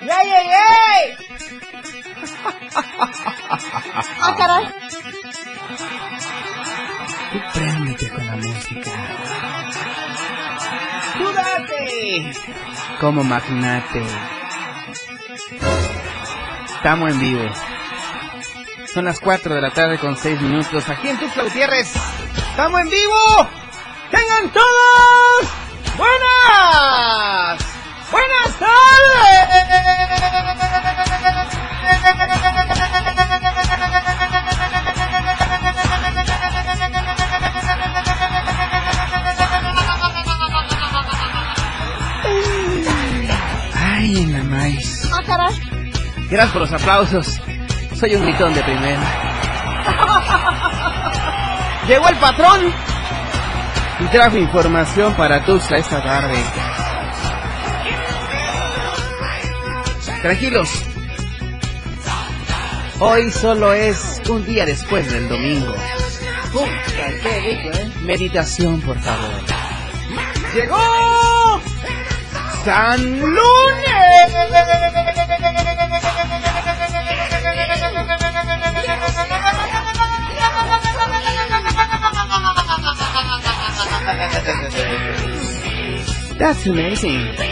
¡Ey, ey, ey! ¡Ah, caray! Tú préndete con la música. ¡Tú date! Como magnate. Estamos en vivo. Son las 4 de la tarde con 6 minutos aquí en Tuxtla Gutiérrez. ¡Estamos en vivo! ¡Tengan todos! ¡Buenas! ¡Buenas tardes! ¡Ay, en la maíz! ¡Ah, caray! Gracias por los aplausos. Soy un gritón de primera. Llegó el patrón y trajo información para Tuxtla esta tarde. Tranquilos. Hoy solo es un día después del domingo. Meditación, por favor. ¡Llegó! ¡San Lunes! That's amazing.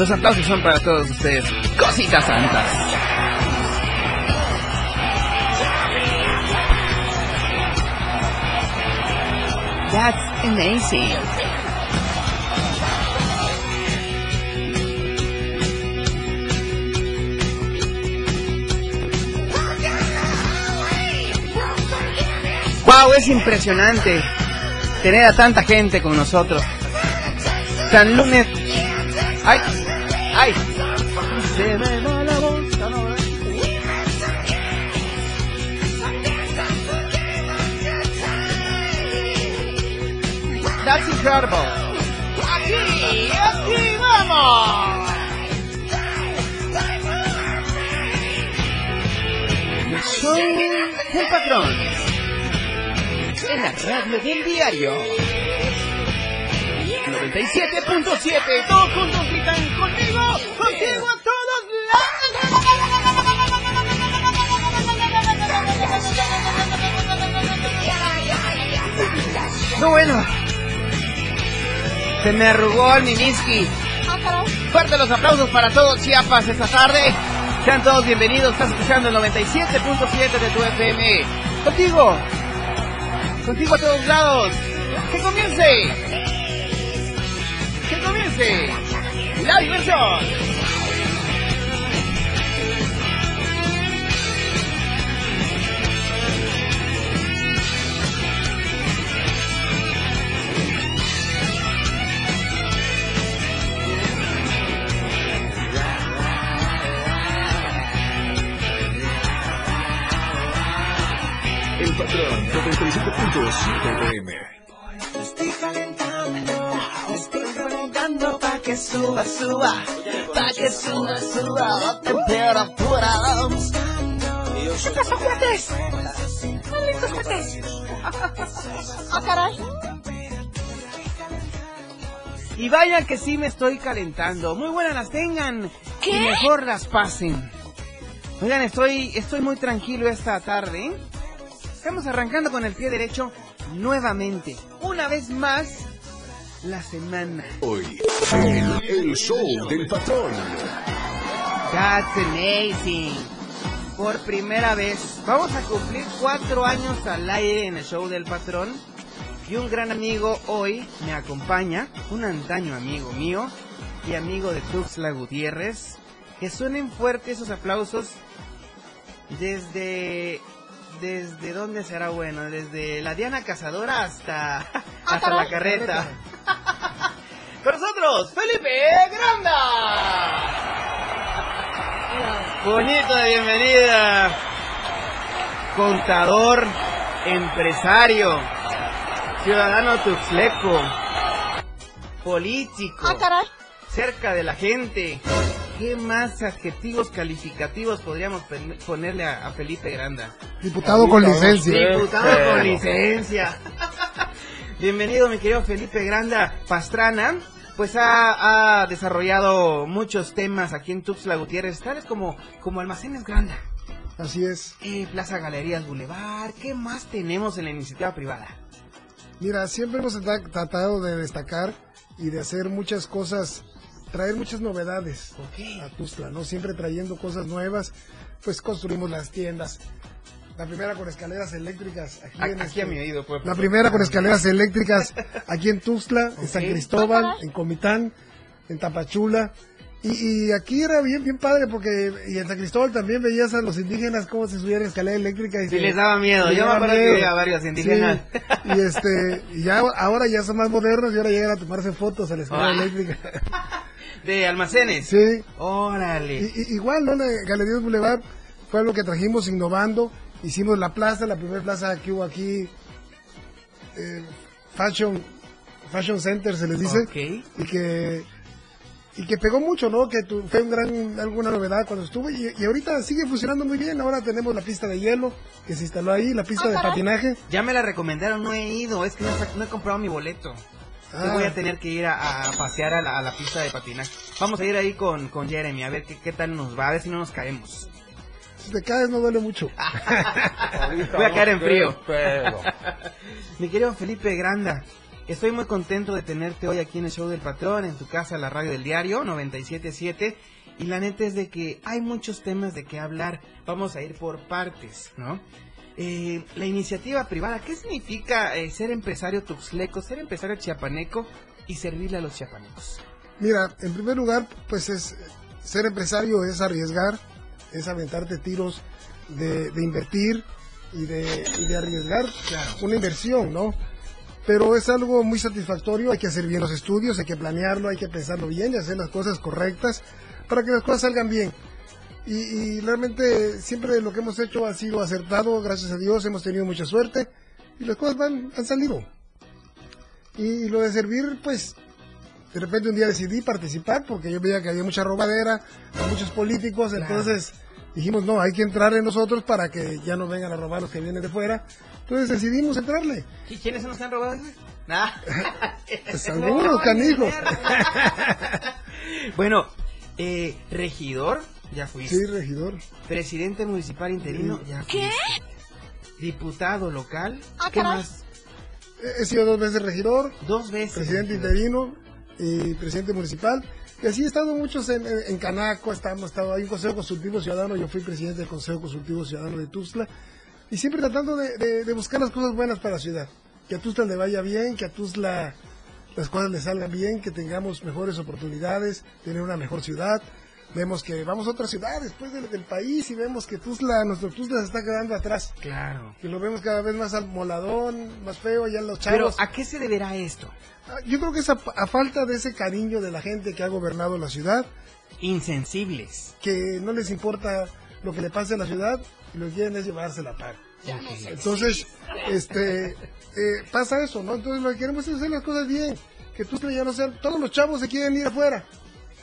Los aplausos son para todos ustedes. Cositas santas. That's amazing. Wow, es impresionante tener a tanta gente con nosotros. San Lunes. Me la voz. That's incredible. Aquí, aquí vamos. El show del patrón. En la radio del diario. 97.7, todos juntos gritan conmigo, contigo No bueno. Se me arrugó el miniski. Fuerte los aplausos para todos Chiapas esta tarde. Sean todos bienvenidos. Estás escuchando el 97.7 de tu FM. Contigo. Contigo a todos lados. Que comience. Que comience. La diversión. Suba, pa' que suba, suba la temperatura. ¿Qué pasó, cuates? ¡Malditos! ¡Ah, caray! Y vayan que sí me estoy calentando. Muy buenas las tengan. ¿Qué? Y mejor las pasen. Oigan, estoy, estoy muy tranquilo esta tarde. Estamos arrancando con el pie derecho nuevamente. Una vez más, la semana. Hoy, el, el show del patrón. That's amazing. Por primera vez, vamos a cumplir cuatro años al aire en el show del patrón. Y un gran amigo hoy me acompaña, un antaño amigo mío y amigo de Tuxla Gutiérrez. Que suenen fuertes esos aplausos desde desde dónde será bueno, desde la Diana Cazadora hasta hasta la carreta. Con nosotros, Felipe Granda. Bonito de bienvenida. Contador, empresario, ciudadano tuxleco, político, cerca de la gente. ¿Qué más adjetivos calificativos podríamos ponerle a, Felipe Granda? Diputado con licencia. Diputado con licencia. Bienvenido, mi querido Felipe Granda Pastrana. Pues ha, desarrollado muchos temas aquí en Tuxtla Gutiérrez, tales como, como Almacenes Granda. Así es. Eh, Plaza Galerías Boulevard. ¿Qué más tenemos en la iniciativa privada? Mira, siempre hemos tratado de destacar y de hacer muchas cosas traer muchas novedades a Tuzla, ¿no? Siempre trayendo cosas nuevas, pues construimos las tiendas. La primera con escaleras eléctricas aquí, en este, a mi oído, pues, La primera con escaleras eléctricas aquí en Tuzla, en San Cristóbal, en Comitán, en Tapachula. Y, aquí era bien bien padre porque y en San Cristóbal también veías a los indígenas cómo se subían a escalera eléctrica y sí, les daba miedo. yo me acuerdo que veía varios indígenas. Y este y ya ahora ya son más modernos y ahora llegan a tomarse fotos a la escalera ah. eléctrica de almacenes. Sí. Órale. igual, ¿no? La Galería Boulevard fue lo que trajimos innovando. Hicimos la plaza, la primera plaza que hubo aquí, eh, Fashion, Fashion Center se les dice. Y que y que pegó mucho, ¿no? Que fue un gran, alguna novedad cuando estuve y, ahorita sigue funcionando muy bien. Ahora tenemos la pista de hielo que se instaló ahí, la pista de patinaje. Ya me la recomendaron, no he ido, es que no he comprado mi boleto voy a ah. tener que ir a, pasear a la, pista de patinaje. Vamos a ir ahí con, con Jeremy, a ver qué, qué tal nos va, a ver si no nos caemos. Si te caes no duele mucho. voy a caer en frío. Mi querido Felipe Granda, estoy muy contento de tenerte hoy aquí en el show del patrón, en tu casa, la radio del diario 977. Y la neta es de que hay muchos temas de qué hablar. Vamos a ir por partes, ¿no? Eh, la iniciativa privada, ¿qué significa eh, ser empresario tuxleco, ser empresario chiapaneco y servirle a los chiapanecos? Mira, en primer lugar, pues es ser empresario es arriesgar, es aventarte tiros de, invertir y de, arriesgar una inversión, ¿no? Pero es algo muy satisfactorio, hay que hacer bien los estudios, hay que planearlo, hay que pensarlo bien y hacer las cosas correctas para que las cosas salgan bien. Y, realmente siempre lo que hemos hecho ha sido acertado, gracias a Dios hemos tenido mucha suerte y las cosas van, han salido. Y, lo de servir, pues, de repente un día decidí participar porque yo veía que había mucha robadera, muchos políticos, entonces dijimos, no, hay que entrar en nosotros para que ya no vengan a robar los que vienen de fuera. Entonces decidimos entrarle. ¿Y quiénes son los que han robado? pues algunos canijos. bueno, eh, regidor, ya fuiste. Sí, regidor. Presidente municipal interino, ya fuiste. ¿Qué? Diputado local, ah, ¿qué más? He sido dos veces regidor. Dos veces. Presidente interino y presidente municipal. Y así he estado muchos en, en, Canaco, estamos, estado ahí en Consejo Consultivo Ciudadano, yo fui presidente del Consejo Consultivo Ciudadano de Tuzla, y siempre tratando de, de, buscar las cosas buenas para la ciudad. Que a Tuzla le vaya bien, que a Tuzla las cosas le salgan bien, que tengamos mejores oportunidades, tener una mejor ciudad, vemos que vamos a otra ciudad después del, país y vemos que Tuzla, nuestro Tuzla se está quedando atrás. Claro. Que lo vemos cada vez más moladón, más feo, ya los chavos. Pero, ¿a qué se deberá esto? Ah, yo creo que es a, falta de ese cariño de la gente que ha gobernado la ciudad. Insensibles. Que no les importa lo que le pase a la ciudad y lo que quieren es llevarse la par. Entonces, este, eh, pasa eso, ¿no? Entonces lo que queremos es hacer las cosas bien. Que Tuzla ya no sea, todos los chavos se quieren ir afuera.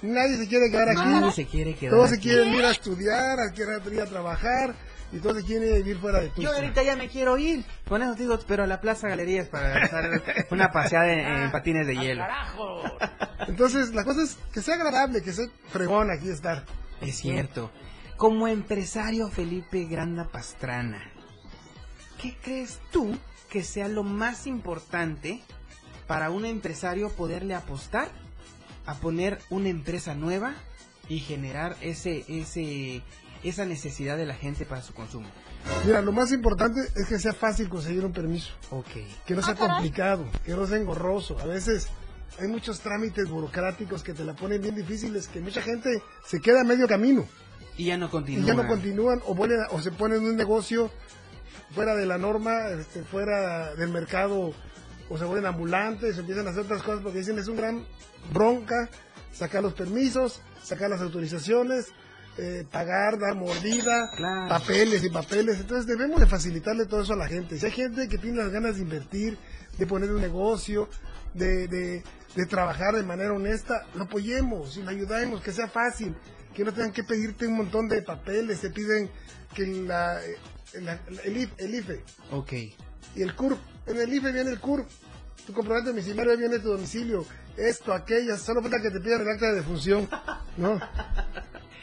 Nadie se quiere quedar aquí. Nadie se quiere quedar Todos se quieren ir a estudiar, a quieren ir a trabajar y todos se quieren vivir fuera de tu Yo ahorita ya me quiero ir. Con eso digo, pero a la Plaza Galerías para hacer una paseada en, patines de hielo. Entonces, la cosa es que sea agradable, que sea fregón aquí estar. Es cierto. Como empresario Felipe Granda Pastrana, ¿qué crees tú que sea lo más importante para un empresario poderle apostar a poner una empresa nueva y generar ese, ese, esa necesidad de la gente para su consumo. Mira, lo más importante es que sea fácil conseguir un permiso. Ok. Que no sea complicado, que no sea engorroso. A veces hay muchos trámites burocráticos que te la ponen bien difíciles, que mucha gente se queda a medio camino. Y ya no continúan. Y ya no continúan o, vuelven o se ponen en un negocio fuera de la norma, este, fuera del mercado, o se vuelven ambulantes, empiezan a hacer otras cosas porque dicen es un gran bronca sacar los permisos, sacar las autorizaciones, eh, pagar, dar mordida, papeles y papeles. Entonces debemos de facilitarle todo eso a la gente. Si hay gente que tiene las ganas de invertir, de poner un negocio, de, de, de trabajar de manera honesta, lo apoyemos y lo ayudemos, que sea fácil, que no tengan que pedirte un montón de papeles, te piden que la, el, el, IFE. Ok. Y el CURP. En el IFE viene el CURP. Tu comprobante domiciliario viene tu domicilio. Esto, aquello. Solo falta que te pidan el acta de defunción. ¿No?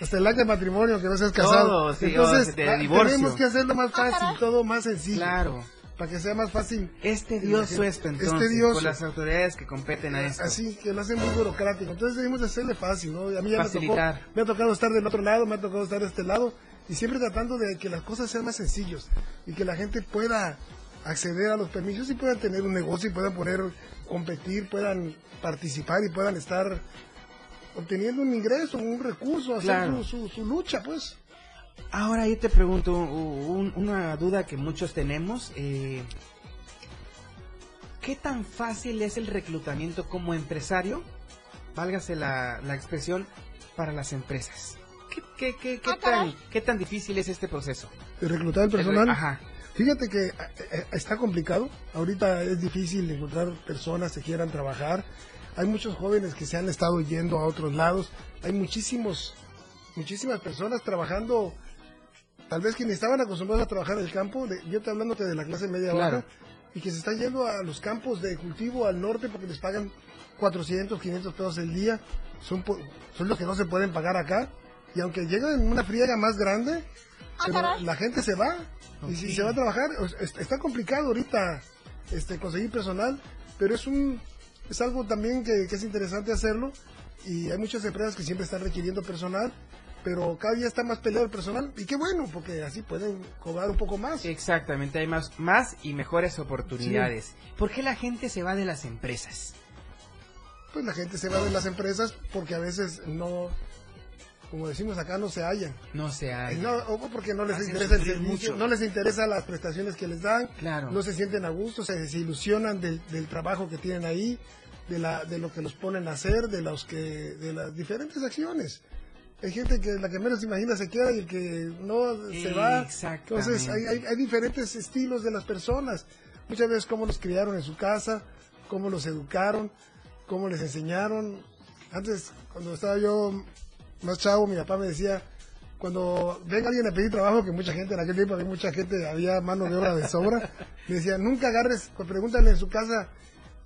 Hasta el acta de matrimonio, que no seas casado. Entonces, tenemos que hacerlo más fácil, todo más sencillo. Claro para que sea más fácil. Este tedioso esto entonces, este con las autoridades que competen a esto. Así, que lo hacen muy burocrático. Entonces debemos hacerle fácil, ¿no? A mí ya me, tocó, me ha tocado estar del otro lado, me ha tocado estar de este lado, y siempre tratando de que las cosas sean más sencillos y que la gente pueda acceder a los permisos y puedan tener un negocio y puedan poder competir, puedan participar y puedan estar obteniendo un ingreso, un recurso, hacer su, su, lucha, pues. Ahora yo te pregunto una duda que muchos tenemos. Eh, ¿Qué tan fácil es el reclutamiento como empresario? Válgase la, la expresión para las empresas. ¿Qué, qué, qué, ah, tan, ¿Qué tan difícil es este proceso? ¿De reclutar el personal? Ajá. Fíjate que eh, eh, está complicado. Ahorita es difícil encontrar personas que quieran trabajar. Hay muchos jóvenes que se han estado yendo a otros lados. Hay muchísimos, muchísimas personas trabajando, tal vez que ni estaban acostumbrados a trabajar en el campo. yo te hablándote de la clase media baja y que se están yendo a los campos de cultivo al norte porque les pagan 400, 500 pesos el día. Son, son los que no se pueden pagar acá y aunque llega en una friega más grande, ah, la gente se va. Y si se va a trabajar, está complicado ahorita este, conseguir personal, pero es un es algo también que, es interesante hacerlo. Y hay muchas empresas que siempre están requiriendo personal, pero cada día está más peleado el personal. Y qué bueno, porque así pueden cobrar un poco más. Exactamente, hay más, más y mejores oportunidades. ¿Por qué la gente se va de las empresas? Pues la gente se va de las empresas porque a veces no, como decimos acá, no se hallan. No se hallan. No, o porque no les interesa el servicio, no les interesa las prestaciones que les dan, claro. no se sienten a gusto, se desilusionan del, del trabajo que tienen ahí, de, la, de lo que los ponen a hacer, de, los que, de las diferentes acciones. Hay gente que la que menos imagina se queda y el que no se va. Entonces hay, hay, hay diferentes estilos de las personas. Muchas veces cómo los criaron en su casa, cómo los educaron, cómo les enseñaron. Antes, cuando estaba yo más chavo, mi papá me decía, cuando venga alguien a pedir trabajo, que mucha gente en aquel tiempo había mucha gente, había mano de obra de sobra, me decía, nunca agarres, pues pregúntale en su casa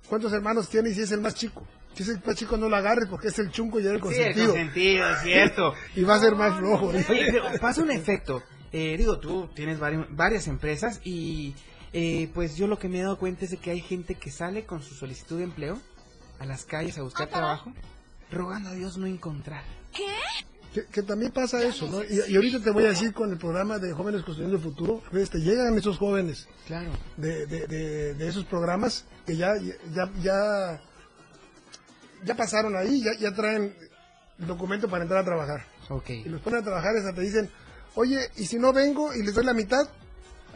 cuántos hermanos tiene y si es el más chico. Si es el más chico no lo agarres porque es el chunco y el consentido. Sí, el consentido, es cierto. y va a ser más flojo. pasa un efecto. Eh, digo, tú tienes varias empresas y eh, pues yo lo que me he dado cuenta es de que hay gente que sale con su solicitud de empleo a las calles a buscar trabajo, rogando a Dios no encontrar. ¿Qué? Que, también pasa eso, ¿no? Y, ahorita te voy a decir con el programa de Jóvenes Construyendo el Futuro, te llegan esos jóvenes claro. de, de, de, esos programas que ya, ya, ya, ya pasaron ahí, ya, ya traen documento para entrar a trabajar. Okay. Y los ponen a trabajar y te dicen, oye, ¿y si no vengo y les doy la mitad?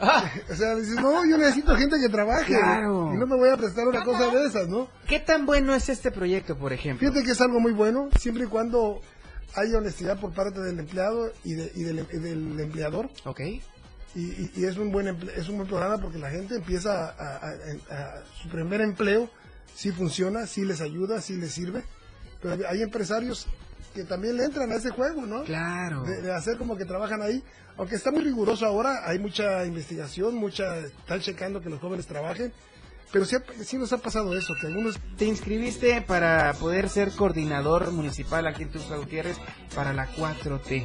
Ah. O sea, dices, no, yo necesito gente que trabaje. Y no me voy a prestar una cosa de esas, ¿no? ¿Qué tan bueno es este proyecto, por ejemplo? Fíjate que es algo muy bueno, siempre y cuando hay honestidad por parte del empleado y, de, y, del, empleador. Ok. Y, y, es un buen es un buen programa porque la gente empieza a, su primer empleo sí funciona, sí les ayuda, sí les sirve. Pero hay empresarios que también le entran a ese juego, ¿no? Claro. De, hacer como que trabajan ahí. Aunque está muy riguroso ahora, hay mucha investigación, mucha están checando que los jóvenes trabajen pero sí, nos ha pasado eso, que algunos... Te inscribiste para poder ser coordinador municipal aquí en Tuxtla Gutiérrez para la 4T.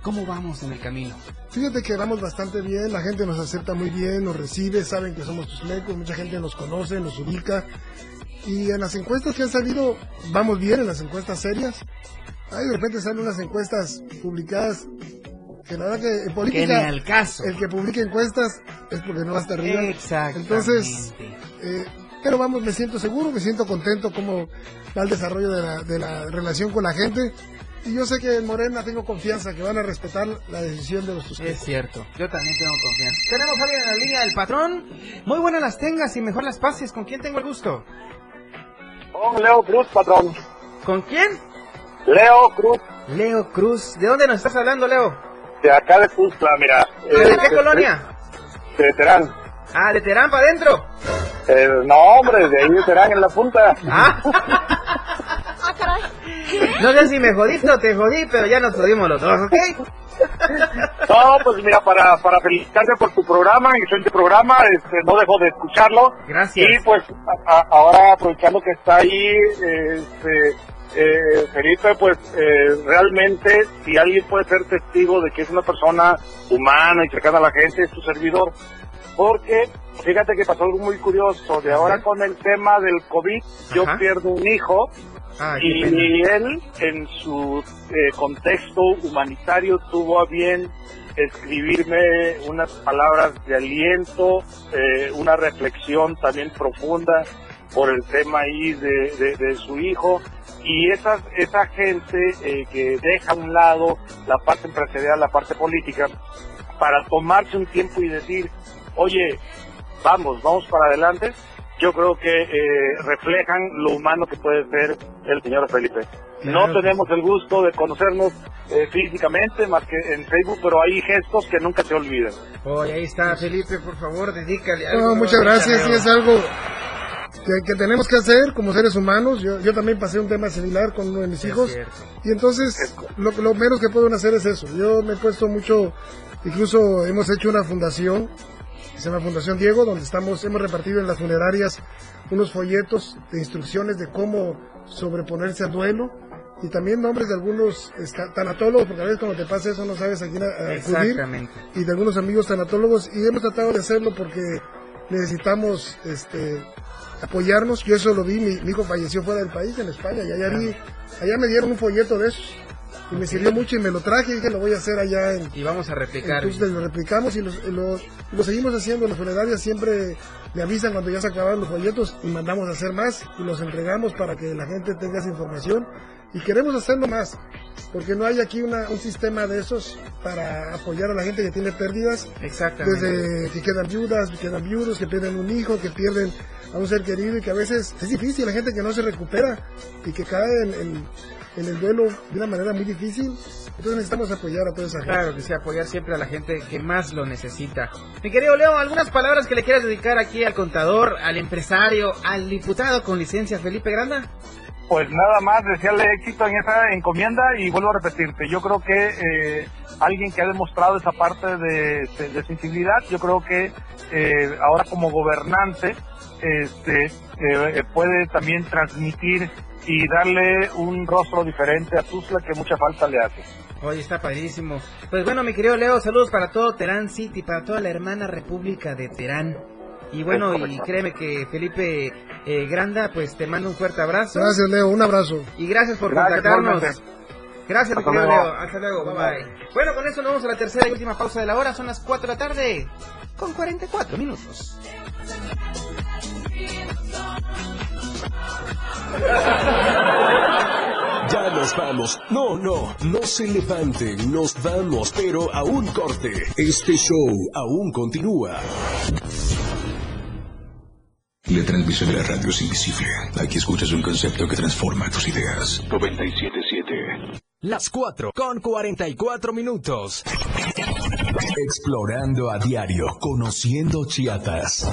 ¿Cómo vamos en el camino? Fíjate que vamos bastante bien, la gente nos acepta muy bien, nos recibe, saben que somos tuslecos, mucha gente nos conoce, nos ubica. Y en las encuestas que han salido, vamos bien en las encuestas serias. Ahí de repente salen unas encuestas publicadas que la verdad que en política, el caso. el que publica encuestas es porque no va hasta arriba. Exacto. Entonces, eh, pero vamos, me siento seguro, me siento contento como va el desarrollo de la, de la relación con la gente. Y yo sé que en Morena tengo confianza que van a respetar la decisión de los Es suscriptores. cierto, yo también tengo confianza. Tenemos a alguien en la línea del patrón. Muy buenas las tengas y mejor las pases. ¿Con quién tengo el gusto? Con Leo Cruz, patrón. ¿Con quién? Leo Cruz, Leo Cruz. ¿De dónde nos estás hablando, Leo? De acá de Tuzla, mira. ¿De Eh, qué colonia? De Terán. Ah, de Terán para adentro. Eh, no, hombre, de ahí de Terán en la punta. Ah. No sé si me jodiste o te jodí, pero ya nos jodimos los dos, ¿ok? No, pues mira, para, para felicitarte por tu programa, excelente programa, este, no dejo de escucharlo. Gracias. Y pues a- a- ahora aprovechando que está ahí, este, eh, Felipe, pues eh, realmente si alguien puede ser testigo de que es una persona humana y cercana a la gente, es tu servidor. Porque fíjate que pasó algo muy curioso, de ahora con el tema del COVID, yo Ajá. pierdo un hijo Ay, pena. y él, en su eh, contexto humanitario, tuvo a bien escribirme unas palabras de aliento, eh, una reflexión también profunda por el tema ahí de, de- de su hijo. Y esa, esa gente eh, que deja a un lado la parte empresarial, la parte política, para tomarse un tiempo y decir, oye, vamos, vamos para adelante, yo creo que eh, reflejan lo humano que puede ser el señor Felipe. Claro No tenemos el gusto de conocernos eh, físicamente, más que en Facebook, pero hay gestos que nunca se olvidan. Oye, ahí está, Felipe, por favor, dedícale algo. No, muchas gracias, sí es algo que, que tenemos que hacer como seres humanos. Yo, yo también pasé un tema similar con uno de mis Es hijos. cierto. Y entonces, lo, lo menos que pueden hacer es eso. Yo me he puesto mucho, incluso hemos hecho una fundación, que se llama Fundación Diego, donde estamos, hemos repartido en las funerarias unos folletos de instrucciones de cómo sobreponerse al duelo. Y también nombres de algunos tanatólogos, porque a veces cuando te pasa eso no sabes a quién acudir Exactamente. y de algunos amigos tanatólogos y hemos tratado de hacerlo porque necesitamos este apoyarnos. Yo eso lo vi, mi, mi hijo falleció fuera del país, en España, y allá, vi- allá me dieron un folleto de esos y me sirvió mucho y me lo traje y dije lo voy a hacer allá en, Y vamos a replicar. entonces lo replicamos y lo seguimos haciendo. Las funerarias siempre me avisan cuando ya se acabaron los folletos y mandamos a hacer más y los entregamos para que la gente tenga esa información. Y queremos hacerlo más, porque no hay aquí una, un sistema de esos para apoyar a la gente que tiene pérdidas, Exactamente. desde que quedan viudas, que quedan viudos, que pierden un hijo, que pierden a un ser querido y que a veces es difícil, la gente que no se recupera y que cae en, en- en el duelo de una manera muy difícil. Entonces necesitamos apoyar a toda esa gente. Claro que sí, apoyar siempre a la gente que más lo necesita. Mi querido Leo, algunas palabras que le quieras dedicar aquí al contador, al empresario, al diputado con licencia Felipe Granda. Pues nada más, desearle éxito en esa encomienda y vuelvo a repetirte, yo creo que eh, alguien que ha demostrado esa parte de, de- de sensibilidad, yo creo que eh, ahora como gobernante este, eh, puede también transmitir y darle un rostro diferente a Tuzla que mucha falta le hace. Oye, está padrísimo. Pues bueno, mi querido Leo, saludos para todo Terán City, para toda la hermana República de Terán. Y bueno, y créeme que Felipe eh, Granda, pues te mando un fuerte abrazo. Gracias Leo, un abrazo. Y gracias por Gracias, contactarnos. igualmente. Gracias, mi Hasta querido luego. Leo. Hasta luego. Bye bye. Bueno, con eso nos vamos a la tercera y última pausa de la hora. Son las 4 de la tarde. Con 44 minutos. Ya nos vamos. No, no, no se levanten, nos vamos, pero a un corte. Este show aún continúa. La transmisión de la radio es invisible. Aquí escuchas un concepto que transforma tus ideas. 977. Las 4 con 44 minutos. Explorando a diario, conociendo Chiapas.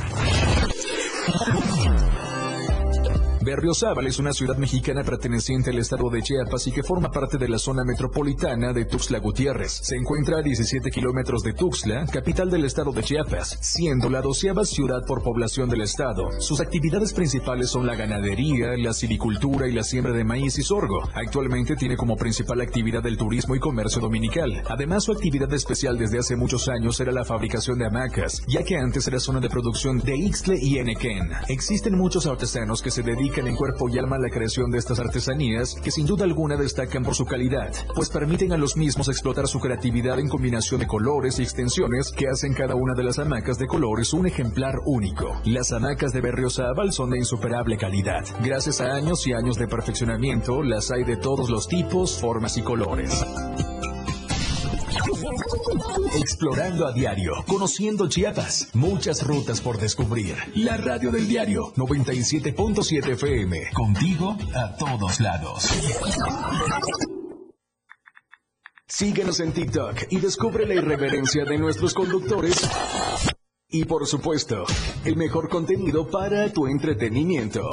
Berriozábal es una ciudad mexicana perteneciente al estado de Chiapas y que forma parte de la zona metropolitana de Tuxtla Gutiérrez. Se encuentra a 17 kilómetros de Tuxtla, capital del estado de Chiapas, siendo la doceava ciudad por población del estado. Sus actividades principales son la ganadería, la silvicultura y la siembra de maíz y sorgo. Actualmente tiene como principal actividad el turismo y comercio dominical. Además, su actividad especial desde hace muchos años era la fabricación de hamacas, ya que antes era zona de producción de Ixtle y Enequén. Existen muchos artesanos que se dedican en cuerpo y alma la creación de estas artesanías que sin duda alguna destacan por su calidad, pues permiten a los mismos explotar su creatividad en combinación de colores y extensiones que hacen cada una de las hamacas de colores un ejemplar único. Las hamacas de Berriozábal son de insuperable calidad. Gracias a años y años de perfeccionamiento, las hay de todos los tipos, formas y colores. Explorando a diario, conociendo Chiapas, muchas rutas por descubrir. La radio del diario 97.7 FM, contigo a todos lados. Síguenos en TikTok y descubre la irreverencia de nuestros conductores. Y por supuesto, el mejor contenido para tu entretenimiento.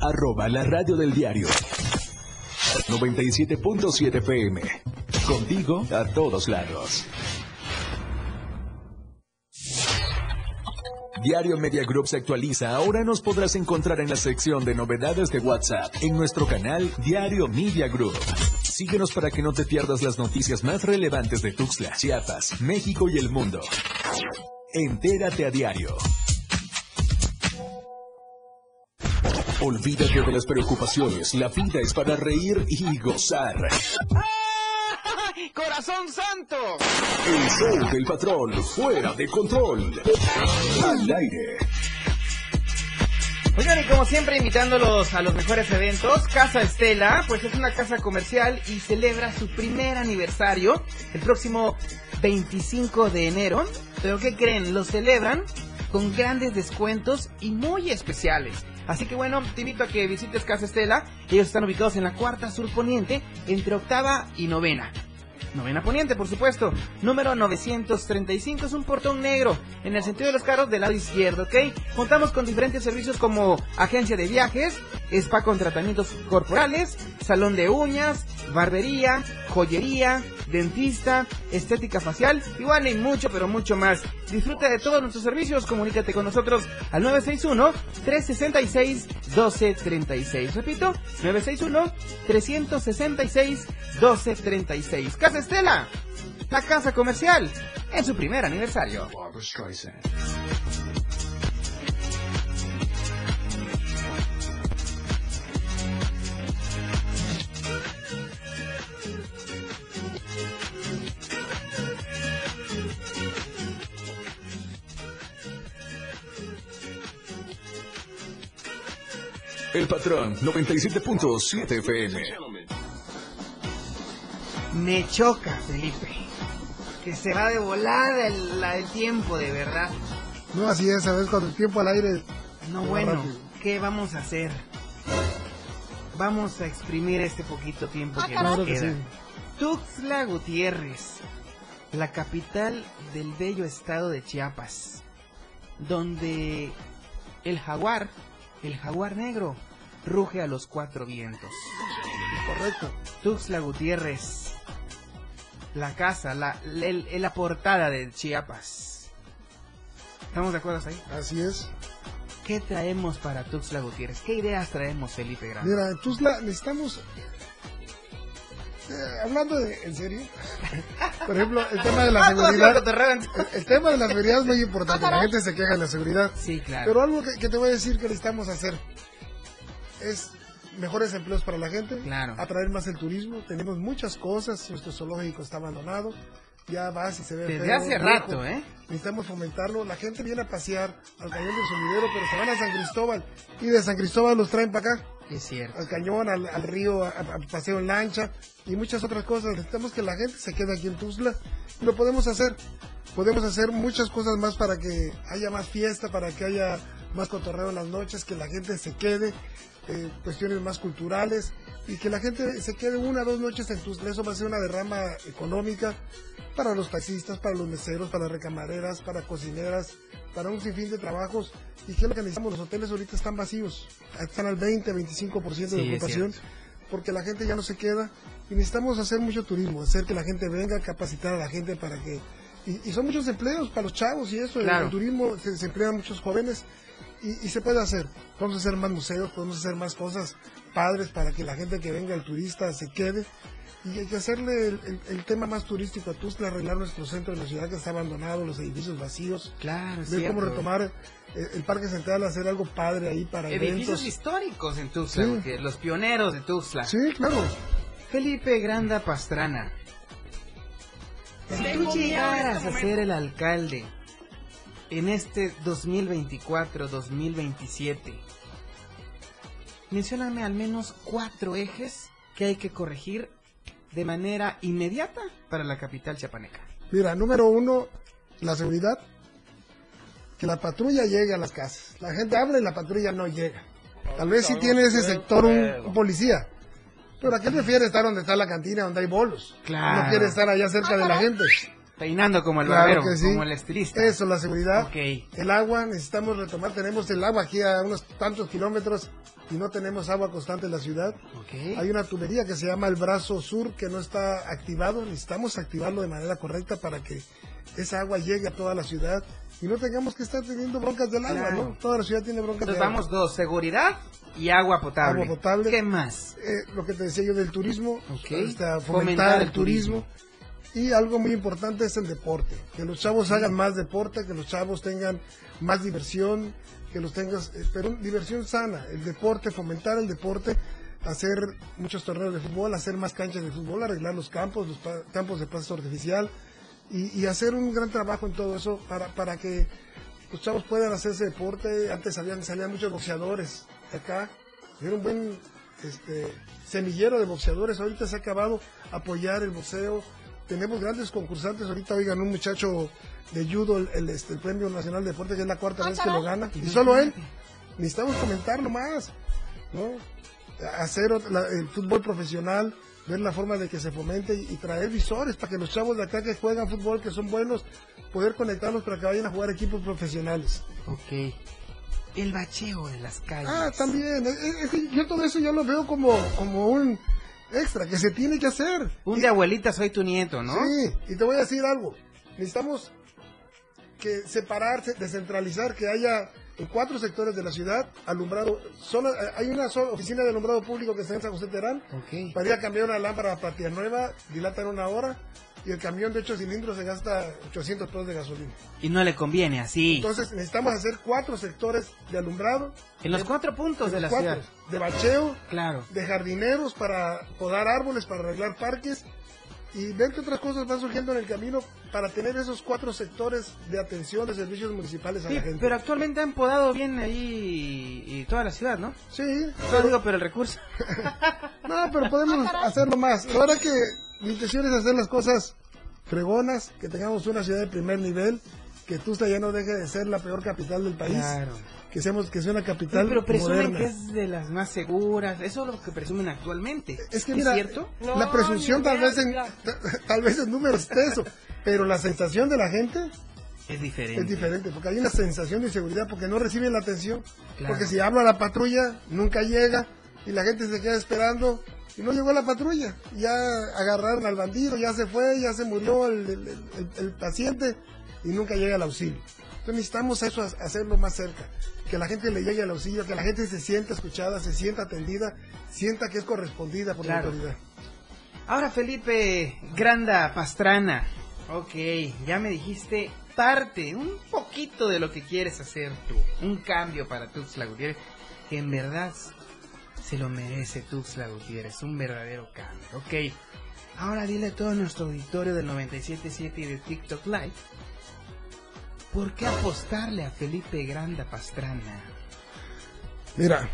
Arroba la radio del diario 97.7 FM. Contigo a todos lados. Diario Media Group se actualiza. Ahora nos podrás encontrar en la sección de novedades de WhatsApp en nuestro canal Diario Media Group. Síguenos para que no te pierdas las noticias más relevantes de Tuxtla, Chiapas, México y el mundo. Entérate a diario. Olvídate de las preocupaciones. La vida es para reír y gozar. ¡Corazón santo! El show del patrón, fuera de control. Al aire. Oigan, y como siempre invitándolos a los mejores eventos, Casa Estela, pues es una casa comercial y celebra su primer aniversario el próximo 25 de enero. Pero ¿qué creen? Lo celebran con grandes descuentos y muy especiales. Así que bueno, te invito a que visites Casa Estela. Ellos están ubicados en la cuarta sur poniente, entre octava y novena. Novena Poniente, por supuesto. Número 935 es un portón negro en el sentido de los carros del lado izquierdo, ¿ok? Contamos con diferentes servicios como agencia de viajes, spa con tratamientos corporales, salón de uñas, barbería, joyería, dentista, estética facial, igual y mucho, pero mucho más. Disfruta de todos nuestros servicios, comunícate con nosotros al 961-366-1236. Repito, 961-366-1236. Casa Estela, la casa comercial, en su primer aniversario. El patrón, 97.7 FM. Me choca, Felipe. Que se va de volada el, la- el tiempo, de verdad. No, así es, ¿sabes? Cuando el tiempo al aire... No, bueno, rápido. ¿qué vamos a hacer? Vamos a exprimir este poquito tiempo que nos que queda. sí. Tuxtla Gutiérrez, la capital del bello estado de Chiapas, donde el jaguar, el jaguar negro, ruge a los cuatro vientos. Correcto. Tuxtla Gutiérrez, la casa, la, el- la portada de Chiapas. ¿Estamos de acuerdo ahí? Así es. ¿Qué traemos para Tuxtla Gutiérrez? ¿Qué ideas traemos, Felipe Grande? Mira, en Tuzla necesitamos... hablando de, en serio, por ejemplo, el tema de la Ah, seguridad, el, el tema de la seguridad es muy importante, la gente se queja de la seguridad, Sí, claro. pero algo que, que te voy a decir que necesitamos hacer es mejores empleos para la gente, Claro. atraer más el turismo, tenemos muchas cosas, nuestro zoológico está abandonado, ya vas y se ve Desde feo, hace viejo. rato, ¿eh? Necesitamos fomentarlo. La gente viene a pasear al cañón del sumidero, pero se van a San Cristóbal. Y de San Cristóbal los traen para acá, Al cañón, al, al río, a, a paseo en lancha y muchas otras cosas. Necesitamos que la gente se quede aquí en Tuzla. Lo podemos hacer. Podemos hacer muchas cosas más para que haya más fiesta, para que haya más cotorreo en las noches, que la gente se quede, eh, cuestiones más culturales y que la gente se quede una o dos noches en Tuzla. Eso va a ser una derrama económica para los taxistas, para los meseros, para las recamareras, para cocineras, para un sinfín de trabajos. ¿Y qué es lo que necesitamos? Los hoteles ahorita están vacíos, están al 20, 25% de Sí, ocupación, porque la gente ya no se queda. Y necesitamos hacer mucho turismo, hacer que la gente venga, capacitar a la gente para que... Y, y son muchos empleos para los chavos y eso, el- Claro. el, turismo se, se emplean muchos jóvenes. Y, se puede hacer. Podemos hacer más museos, podemos hacer más cosas padres para que la gente que venga, el turista, se quede. Y hay que hacerle el, tema más turístico a Tuxtla, arreglar nuestro centro de la ciudad que está abandonado, los edificios vacíos. Claro, Ver cómo retomar eh, el Parque Central, hacer algo padre ahí para Edificios históricos en Tuxtla, los pioneros de Tuxtla. Sí, claro. Felipe Granda Pastrana. Si tú llegaras a ser el alcalde en este 2024-2027, mencióname al menos cuatro ejes que hay que corregir de manera inmediata para la capital chiapaneca. Mira, número uno, la seguridad. Que la patrulla llegue a las casas. La gente habla y la patrulla no llega. Tal vez si tiene ese sector un, policía. Pero ¿a qué prefiere estar donde está la cantina, donde hay bolos? Claro. No quiere estar allá cerca de la gente. Peinando como el claro como el estilista. Eso, la seguridad. El agua, necesitamos retomar. Tenemos el agua aquí a unos tantos kilómetros y no tenemos agua constante en la ciudad. Hay una tubería que se llama el brazo sur que no está activado. Necesitamos activarlo de manera correcta para que esa agua llegue a toda la ciudad y no tengamos que estar teniendo broncas del agua, ¿no? Toda la ciudad tiene broncas Entonces vamos dos, seguridad y agua potable. Agua potable. ¿Qué más? Eh, lo que te decía yo del turismo, fomentar, el turismo. Y algo muy importante es el deporte, que los chavos hagan más deporte, que los chavos tengan más diversión, que los tengas, eh, pero diversión sana, el deporte, fomentar el deporte, hacer muchos torneos de fútbol, hacer más canchas de fútbol, arreglar los campos, los campos de pasto artificial y, hacer un gran trabajo en todo eso para, para que los chavos puedan hacer ese deporte. Antes salían, salían muchos boxeadores acá, era un buen este, semillero de boxeadores, ahorita se ha acabado apoyar el boxeo. Tenemos grandes concursantes, ahorita oigan un muchacho de judo el, este, el Premio Nacional de Deporte, que es la cuarta ah, vez que lo gana, y solo él. Necesitamos comentarlo más, ¿no? Hacer el fútbol profesional, ver la forma de que se fomente y, traer visores para que los chavos de acá que juegan fútbol, que son buenos, poder conectarlos para que vayan a jugar equipos profesionales. Ok. El bacheo de las calles. Ah, también. yo todo eso yo lo veo como, como un extra que se tiene que hacer. Un de abuelita soy tu nieto, ¿no? Sí, y te voy a decir algo. Necesitamos que separarse, descentralizar, que haya en cuatro sectores de la ciudad alumbrado. Zona, eh, hay una oficina de alumbrado público que está en San José Terán. Para ir a cambiar una lámpara para Patria Nueva, dilatan una hora. Y el camión de 8 cilindros se gasta 800 pesos de gasolina. Y no le conviene así. Entonces necesitamos hacer cuatro sectores de alumbrado. En los cuatro puntos de la ciudad. De bacheo. Claro. De jardineros para podar árboles, para arreglar parques y ver qué otras cosas van surgiendo en el camino para tener esos cuatro sectores de atención de servicios municipales a la gente. Pero actualmente han podado bien ahí y toda la ciudad, ¿no? Sí. Pero digo, pero el recurso. no, pero podemos ah, hacerlo más. La verdad que mi intención es hacer las cosas fregonas, que tengamos una ciudad de primer nivel, que Tusta ya no deje de ser la peor capital del país. Claro que seamos que sea una capital pero presumen que es de las más seguras eso es lo que presumen actualmente. Es que mira, cierto la presunción tal vez en tal vez en números es eso pero la sensación de la gente es diferente. es diferente porque hay una sensación de inseguridad porque no reciben la atención porque si habla la patrulla nunca llega y la gente se queda esperando y no llegó la patrulla ya agarraron al bandido ya se fue ya se murió el, el paciente y nunca llega el auxilio entonces necesitamos eso hacerlo más cerca que la gente le llegue al auxilio, que la gente se sienta escuchada, se sienta atendida, sienta que es correspondida por la autoridad. Ahora Felipe Granda Pastrana, ok, ya me dijiste parte, un poquito de lo que quieres hacer tú, un cambio para Tuxtla Gutiérrez, que en verdad se lo merece Tuxtla Gutiérrez, un verdadero cambio, ok. Ahora dile a todo nuestro auditorio del 97.7 y de TikTok Live ¿Por qué apostarle a Felipe Granda Pastrana? Mira,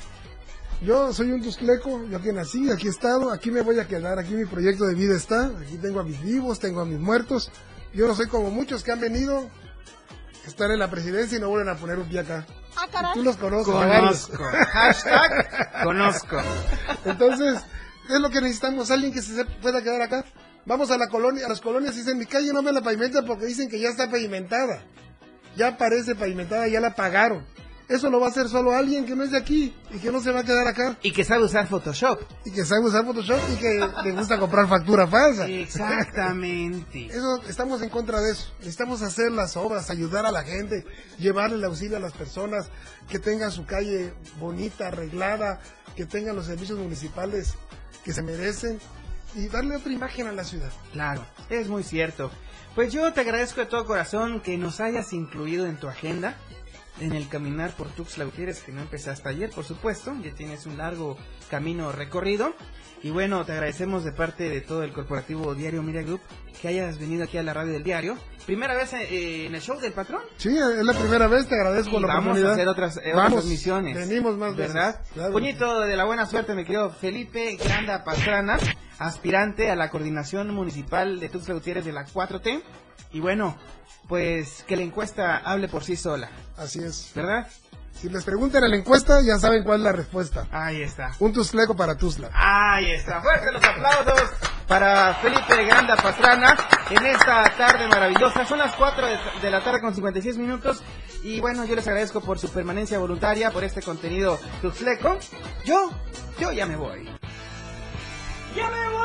yo soy un tuscleco, yo aquí nací, aquí he estado, aquí me voy a quedar, aquí mi proyecto de vida está, aquí tengo a mis vivos, tengo a mis muertos. Yo no soy como muchos que han venido a estar en la presidencia y no vuelven a poner un pie acá. Ah, Tú los conoces. Conozco. Hashtag conozco. Entonces, es lo que necesitamos, alguien que se pueda quedar acá. Vamos a la colonia, a las colonias y dicen, mi calle no me la pavimenta porque dicen que ya está pavimentada ya parece pavimentada, ya la pagaron. Eso lo va a hacer solo alguien que no es de aquí y que no se va a quedar acá. Y que sabe usar Photoshop. Y que sabe usar Photoshop y que le gusta comprar factura falsa. Exactamente. Eso, estamos en contra de eso. Necesitamos hacer las obras, ayudar a la gente, llevarle el auxilio a las personas, que tengan su calle bonita, arreglada, que tengan los servicios municipales que se merecen y darle otra imagen a la ciudad. Claro, es muy cierto. Pues yo te agradezco de todo corazón que nos hayas incluido en tu agenda en el caminar por Tuxtla Gutiérrez, que no empezaste ayer, por supuesto, ya tienes un largo camino recorrido. Y bueno, te agradecemos de parte de todo el corporativo Diario Media Group que hayas venido aquí a la radio del diario. ¿Primera vez eh, en el show del patrón? Sí, es la primera vez, te agradezco y la vamos oportunidad. a hacer otras, eh, otras Vamos, misiones. Venimos más ¿Verdad? veces. Claro. Puñito de la buena suerte, me querido Felipe Granda Pastrana, aspirante a la coordinación municipal de Tuxtla Gutiérrez de la 4T. Y bueno, pues que la encuesta hable por sí sola, Así es. ¿verdad? Si les preguntan en la encuesta, ya saben cuál es la respuesta. Ahí está. Un tuscleco para Tuzla. Ahí está. Fuerte los aplausos para Felipe Granda Pastrana en esta tarde maravillosa. Son las 4 de, de la tarde con 56 minutos. Y bueno, yo les agradezco por su permanencia voluntaria, por este contenido tuxleco. Yo, yo ya me voy. ¡Ya me voy!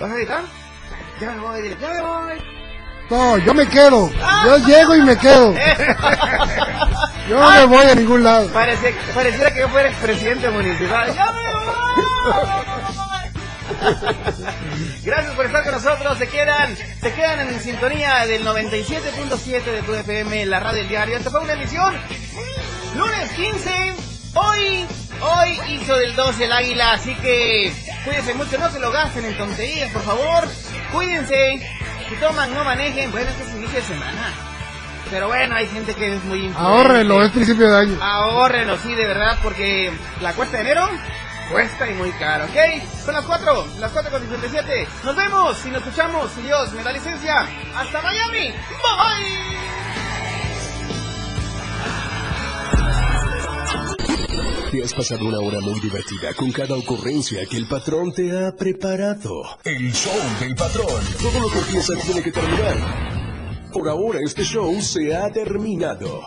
¿Vas a gritar? Ya me voy, ya me voy. No, yo me quedo. Yo llego y me quedo. Yo no me voy a ningún lado. Parece- pareciera que yo fuera expresidente municipal. ¡Ya me voy! Gracias por estar con nosotros. Se quedan, se quedan en sintonía del 97.7 de tu FM, la radio del diario. Esta fue una emisión lunes 15. Hoy, hoy hizo del 12 el águila, así que cuídense mucho, no se lo gasten en tonterías, por favor. Cuídense. Si toman, no manejen. Bueno, este es inicio de semana. Pero bueno, hay gente que es muy imprudente. Ahórrelo, es principio de año. Ahórrenlo, sí, de verdad, porque la cuesta de enero cuesta y muy caro, ¿ok? Son las 4, las 4 con 57. Nos vemos y nos escuchamos, si Dios me da licencia. ¡Hasta Miami! ¡Bye! Te has pasado una hora muy divertida con cada ocurrencia que el patrón te ha preparado. El show del patrón. Todo lo que empieza tiene que terminar. Por ahora este show se ha terminado.